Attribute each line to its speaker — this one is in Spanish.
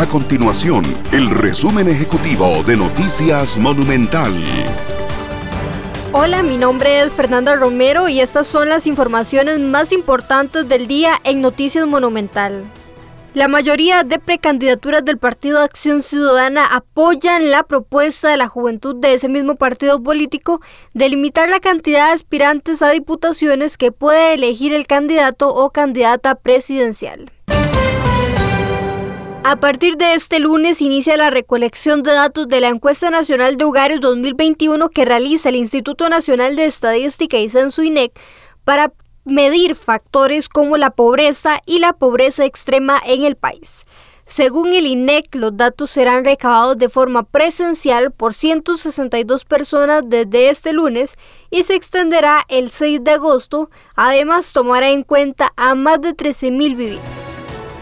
Speaker 1: A continuación, el resumen ejecutivo de Noticias Monumental.
Speaker 2: Hola, mi nombre es Fernanda Romero y estas son las informaciones más importantes del día en Noticias Monumental. La mayoría de precandidaturas del Partido Acción Ciudadana apoyan la propuesta de la juventud de ese mismo partido político de limitar la cantidad de aspirantes a diputaciones que puede elegir el candidato o candidata presidencial. A partir de este lunes inicia la recolección de datos de la Encuesta Nacional de Hogares 2021 que realiza el Instituto Nacional de Estadística y Censo INEC para medir factores como la pobreza y la pobreza extrema en el país. Según el INEC, los datos serán recabados de forma presencial por 162 personas desde este lunes y se extenderá el 6 de agosto. Además, tomará en cuenta a más de 13.000 viviendas.